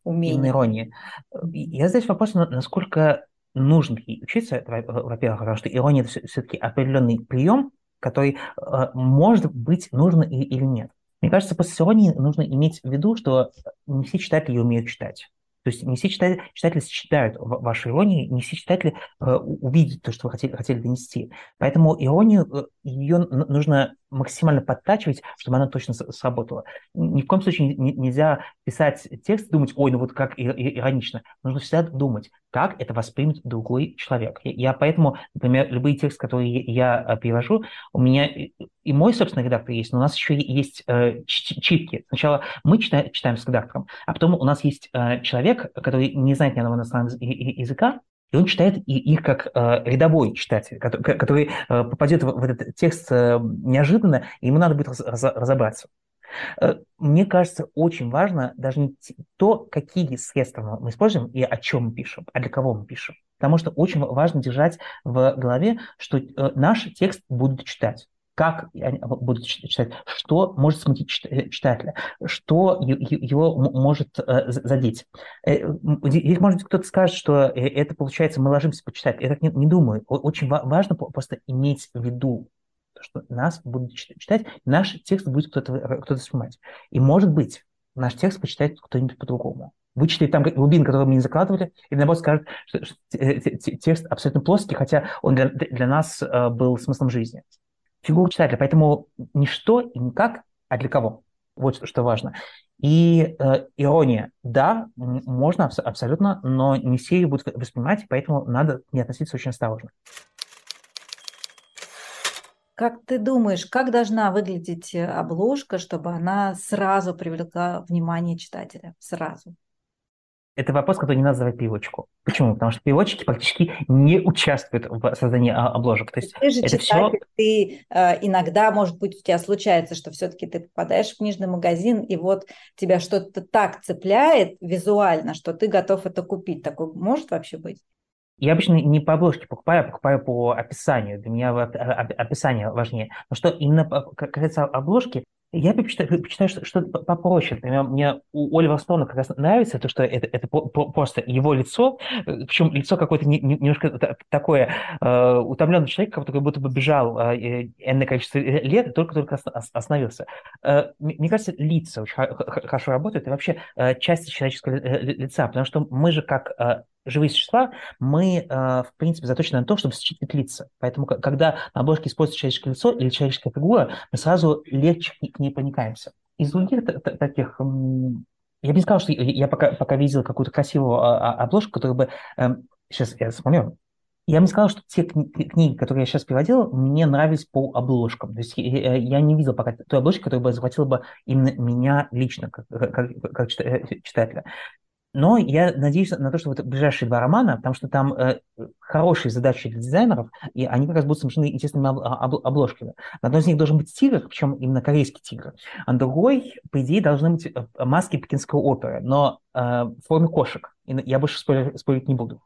умению? Иронии. Я задаюсь вопросом, насколько нужно учиться, во-первых, потому что ирония – это все-таки определенный прием, который э, может быть нужен или нет. Мне кажется, после иронии нужно иметь в виду, что не все читатели умеют читать. То есть не все читатели, читатели считают вашу иронию, не все читатели э, увидят то, что вы хотели, хотели донести. Поэтому иронию, э, ее нужно максимально подтачивать, чтобы она точно сработала. Ни в коем случае не, нельзя писать текст и думать, ой, ну вот как иронично. Нужно всегда думать, как это воспримет другой человек. Я, поэтому, например, любые тексты, которые я, я перевожу, у меня и мой собственный редактор есть, но у нас еще есть э, читки. Сначала мы читаем, читаем с редактором, а потом у нас есть э, человек, который не знает ни одного иностранного языка, и он читает их как э, рядовой читатель, который, который э, попадет в, в этот текст э, неожиданно, и ему надо будет раз, раз, разобраться. Э, мне кажется, очень важно даже не то, какие средства мы используем и о чем мы пишем, а для кого мы пишем. Потому что очень важно держать в голове, что э, наш текст будут читать как будут читать, что может смутить э, читателя, что его может э, задеть. Здесь, э, может быть, кто-то скажет, что это, получается, мы ложимся почитать. Я так не, думаю. Очень важно просто иметь в виду, что нас будут читать, наш текст будет кто-то кто воспринимать. И, может быть, наш текст почитает кто-нибудь по-другому. Вычитает там глубин, которые мы не закладывали, и наоборот скажет, что текст абсолютно плоский, хотя он для, для нас был смыслом жизни фигуру читателя. Поэтому не что и не как, а для кого. Вот что важно. И э, ирония, да, можно абс- абсолютно, но не все ее будут воспринимать, поэтому надо не относиться очень осторожно. Как ты думаешь, как должна выглядеть э, обложка, чтобы она сразу привлекла внимание читателя? Сразу это вопрос, который не надо задавать переводчику. Почему? Потому что переводчики практически не участвуют в создании обложек. То есть ты же это читатель, все... ты э, иногда, может быть, у тебя случается, что все-таки ты попадаешь в книжный магазин, и вот тебя что-то так цепляет визуально, что ты готов это купить. Такое может вообще быть? Я обычно не по обложке покупаю, а покупаю по описанию. Для меня описание важнее. Но что именно касается обложки, я предпочитаю, предпочитаю что-то попроще. Например, мне у Оливера Стоуна как раз нравится то, что это, это просто его лицо, э, причем лицо какое-то не, не, немножко такое э, утомленный человек, который будто бы бежал э, энное количество лет и только-только остановился. Э, мне кажется, лица очень хорошо работают, и вообще э, часть человеческого лица, потому что мы же как э, живые существа, мы, э, в принципе, заточены на то, чтобы считывать лица. Поэтому, когда на обложке используется человеческое лицо или человеческая фигура, мы сразу легче к ней проникаемся. Из других таких я бы не сказал, что я пока, пока видел какую-то красивую а, а, обложку, которая бы... Сейчас я вспомню. Я бы не сказал, что те книги, которые я сейчас приводил, мне нравились по обложкам. То есть я не видел пока той обложки, которая бы захватила бы именно меня лично, как, как, как читателя. Но я надеюсь на то, что вот ближайшие два романа, потому что там э, хорошие задачи для дизайнеров, и они как раз будут снабжены интересными об, об, обложками. На одной из них должен быть тигр, причем именно корейский тигр, а на другой, по идее, должны быть э, маски пекинской оперы, но э, в форме кошек. И я больше спорить, спорить не буду.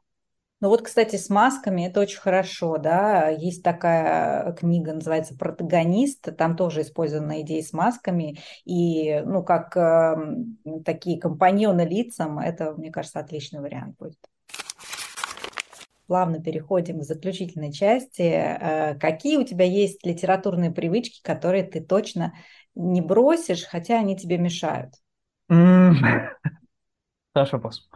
Ну вот, кстати, с масками это очень хорошо, да. Есть такая книга, называется «Протагонист», там тоже использована идея с масками, и, ну, как э, такие компаньоны лицам, это, мне кажется, отличный вариант будет. Плавно переходим к заключительной части. Э, какие у тебя есть литературные привычки, которые ты точно не бросишь, хотя они тебе мешают? Хороший вопрос.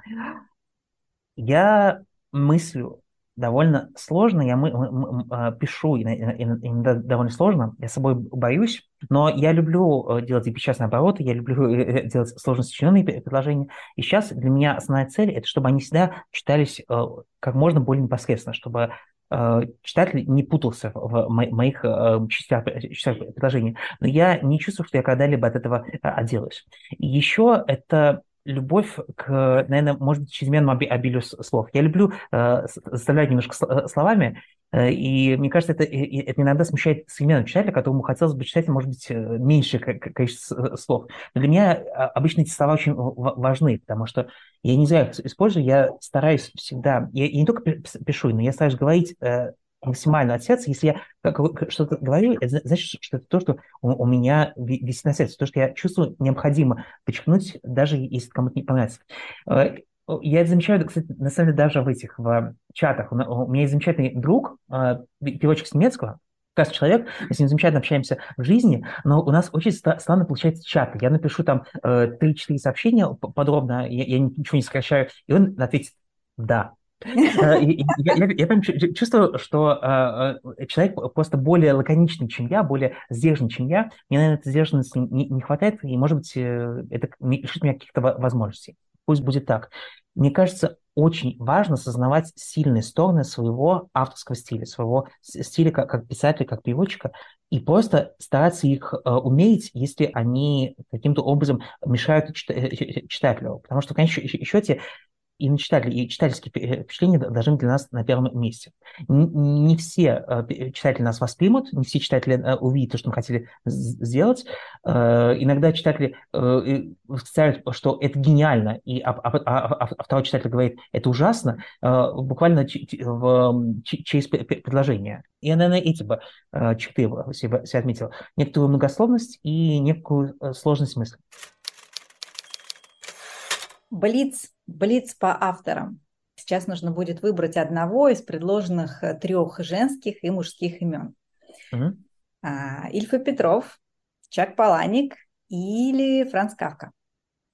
Я мыслю довольно сложно, я мы, мы, мы, пишу иногда довольно сложно, я собой боюсь, но я люблю э, делать эпичастные обороты, я люблю э, э, делать сложно сочиненные предложения, и сейчас для меня основная цель – это чтобы они всегда читались как можно более непосредственно, чтобы читатель не путался в моих частях, частях предложений. Но я не чувствую, что я когда-либо от этого отделаюсь. И еще это любовь к, наверное, может быть, чрезмерному обилию слов. Я люблю э, заставлять немножко э, словами, э, и мне кажется, это, это иногда смущает современного читателя, которому хотелось бы читать, может быть, э, меньше количество слов. Но для меня а, обычно эти слова очень важны, потому что я не знаю, их использую, я стараюсь всегда, я, я не только пишу, но я стараюсь говорить максимально от сердца. Если я что-то говорю, это значит, что это то, что у, у меня висит на сердце, то, что я чувствую необходимо подчеркнуть, даже если кому-то не понравится. Э, я замечаю, кстати, на самом деле, даже в этих в чатах. У меня есть замечательный друг, э, переводчик с немецкого, прекрасный человек, мы с ним замечательно общаемся в жизни, но у нас очень странно получается чат. Я напишу там э, 3-4 сообщения подробно, я, я ничего не сокращаю, и он ответит «да». Э, я, прям чувствую, что э, человек просто более лаконичный, чем я, более сдержанный, чем я. Мне, наверное, этой сдержанности не, хватает, и, может быть, э, это лишит меня каких-то возможностей. Пусть будет так. Мне кажется, очень важно осознавать сильные стороны своего авторского стиля, своего стиля как, писателя, как переводчика, и просто стараться их э, умерить, если они каким-то образом мешают читателю. Потому что в конечном счете именно читатели и читательские впечатления должны быть для нас на первом месте. Не все э, читатели нас воспримут, не все читатели э, увидят то, что мы хотели сделать. Э, иногда читатели представляют, что это гениально, и, а, а, а, второй читатель говорит, это ужасно, буквально через предложение. Я, наверное, эти бы черты себе, себе отметил. Некоторую многословность и некую сложность мысли. Блиц Блиц по авторам. Сейчас нужно будет выбрать одного из предложенных э, трех женских и мужских имен. Угу. А, Ильфа Петров, Чак Паланик или Франц Кавка.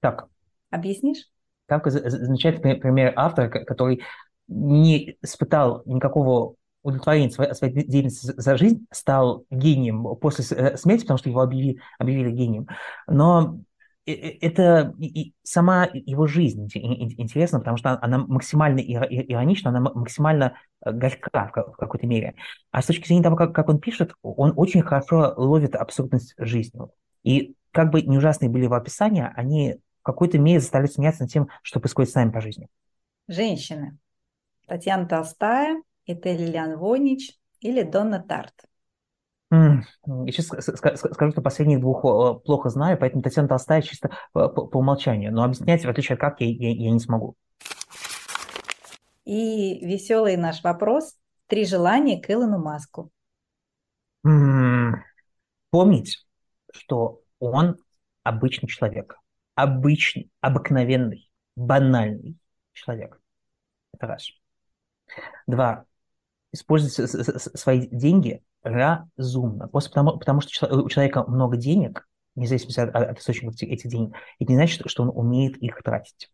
Так. Объяснишь? Кавка замечательный пример автора, который не испытал никакого удовлетворения своей, своей деятельности за жизнь, стал гением после э, смерти, потому что его объявили, объявили гением. Но это сама его жизнь интересна, потому что она максимально иронична, она максимально э, горька в какой-то мере. А с точки зрения того, как, он пишет, он очень хорошо ловит абсурдность жизни. И как бы не ужасные были его описания, они в какой-то мере заставляют смеяться над тем, что происходит с нами по жизни. Женщины. Татьяна Толстая, Этель Лилиан Вонич или Донна Тарт. Я сейчас скажу, что последних двух плохо знаю, поэтому Татьяна Толстая чисто по, по умолчанию. Но объяснять, в отличие от как, я, я, я не смогу. И веселый наш вопрос. Три желания к Илону Маску. Помнить, что он обычный человек. Обычный, обыкновенный, банальный человек. Это раз. Два. Использовать свои деньги разумно. Просто потому, потому что у человека много денег, вне зависимости от, от источника этих денег, это не значит, что он умеет их тратить.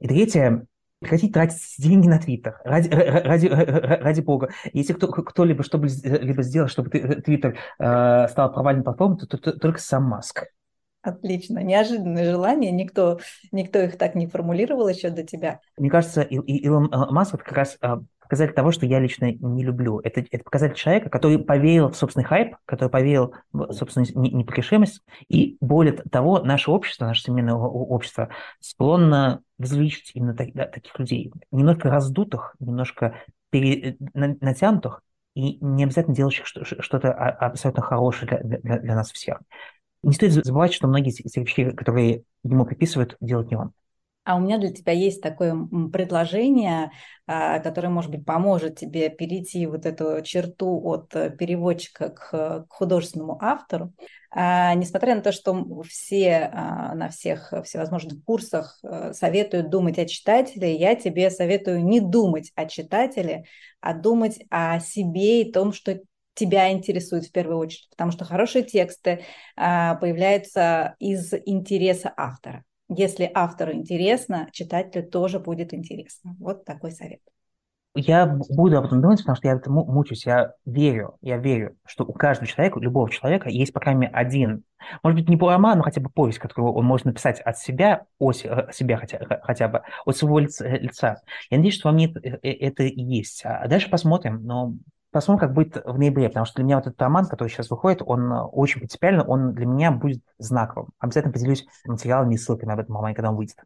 И третье, прекратить тратить деньги на Твиттер. Ради, ради, ради бога. Если кто, кто-либо что-либо сделал, чтобы Твиттер э, стал провальной платформой, то, то, то только сам Маск. Отлично. Неожиданное желание. Никто, никто их так не формулировал еще до тебя. Мне кажется, Илон Маск как раз э, показатель того, что я лично не люблю. Это, это показатель человека, который поверил в собственный хайп, который поверил в собственную непогрешимость. И более того, наше общество, наше современное общество склонно возвеличивать именно так, да, таких людей. Немножко раздутых, немножко пере, натянутых, и не обязательно делающих что-то абсолютно хорошее для, для, для нас всех. Не стоит забывать, что многие из тех вещей, которые ему приписывают, делать не он. А у меня для тебя есть такое предложение, а, которое, может быть, поможет тебе перейти вот эту черту от э, переводчика к художественному автору. А, несмотря на то, что все а, на всех всевозможных курсах э, советуют думать о читателе, я тебе советую не думать о читателе, а думать о себе и том, что тебя интересует в первую очередь, потому что хорошие тексты появляются из интереса автора. Если автору интересно, читателю тоже будет интересно. Вот такой совет. Я буду об этом думать, потому что я этому мучусь. Я верю, я верю, что у каждого человека, у любого человека есть, по крайней мере, один, может быть, не по роману, хотя бы повесть, которую он может написать от себя, о себя хотя, хотя бы, от своего лица. Я надеюсь, что во мне это, это и есть. А дальше посмотрим. Но Посмотрим, как будет в ноябре, потому что для меня вот этот роман, который сейчас выходит, он э, очень принципиально, он для меня будет знаковым. Обязательно поделюсь материалами и ссылками об этом романе, когда он выйдет.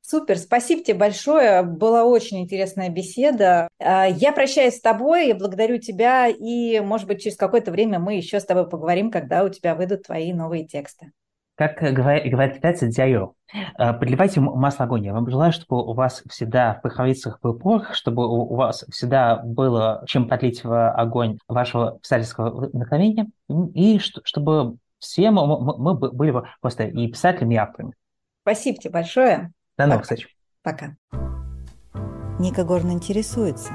Супер, спасибо тебе большое. Была очень интересная беседа. А, я прощаюсь с тобой, я благодарю тебя, и, может быть, через какое-то время мы еще с тобой поговорим, когда у тебя выйдут твои новые тексты. Как говорят китайцы, дзяйо. Э, подливайте масло огонь. Я вам желаю, чтобы у вас всегда в похоронцах был порох, чтобы у вас всегда было чем подлить в огонь вашего писательского вдохновения, и чтобы все мы, мы были бы просто и писателями, и авторами. Спасибо тебе большое. До новых встреч. Пока. Ника Горн интересуется,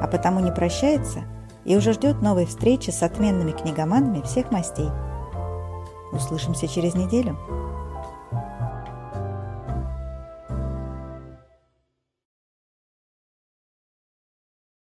а потому не прощается, и уже ждет новой встречи с отменными книгоманами всех мастей. Услышимся через неделю.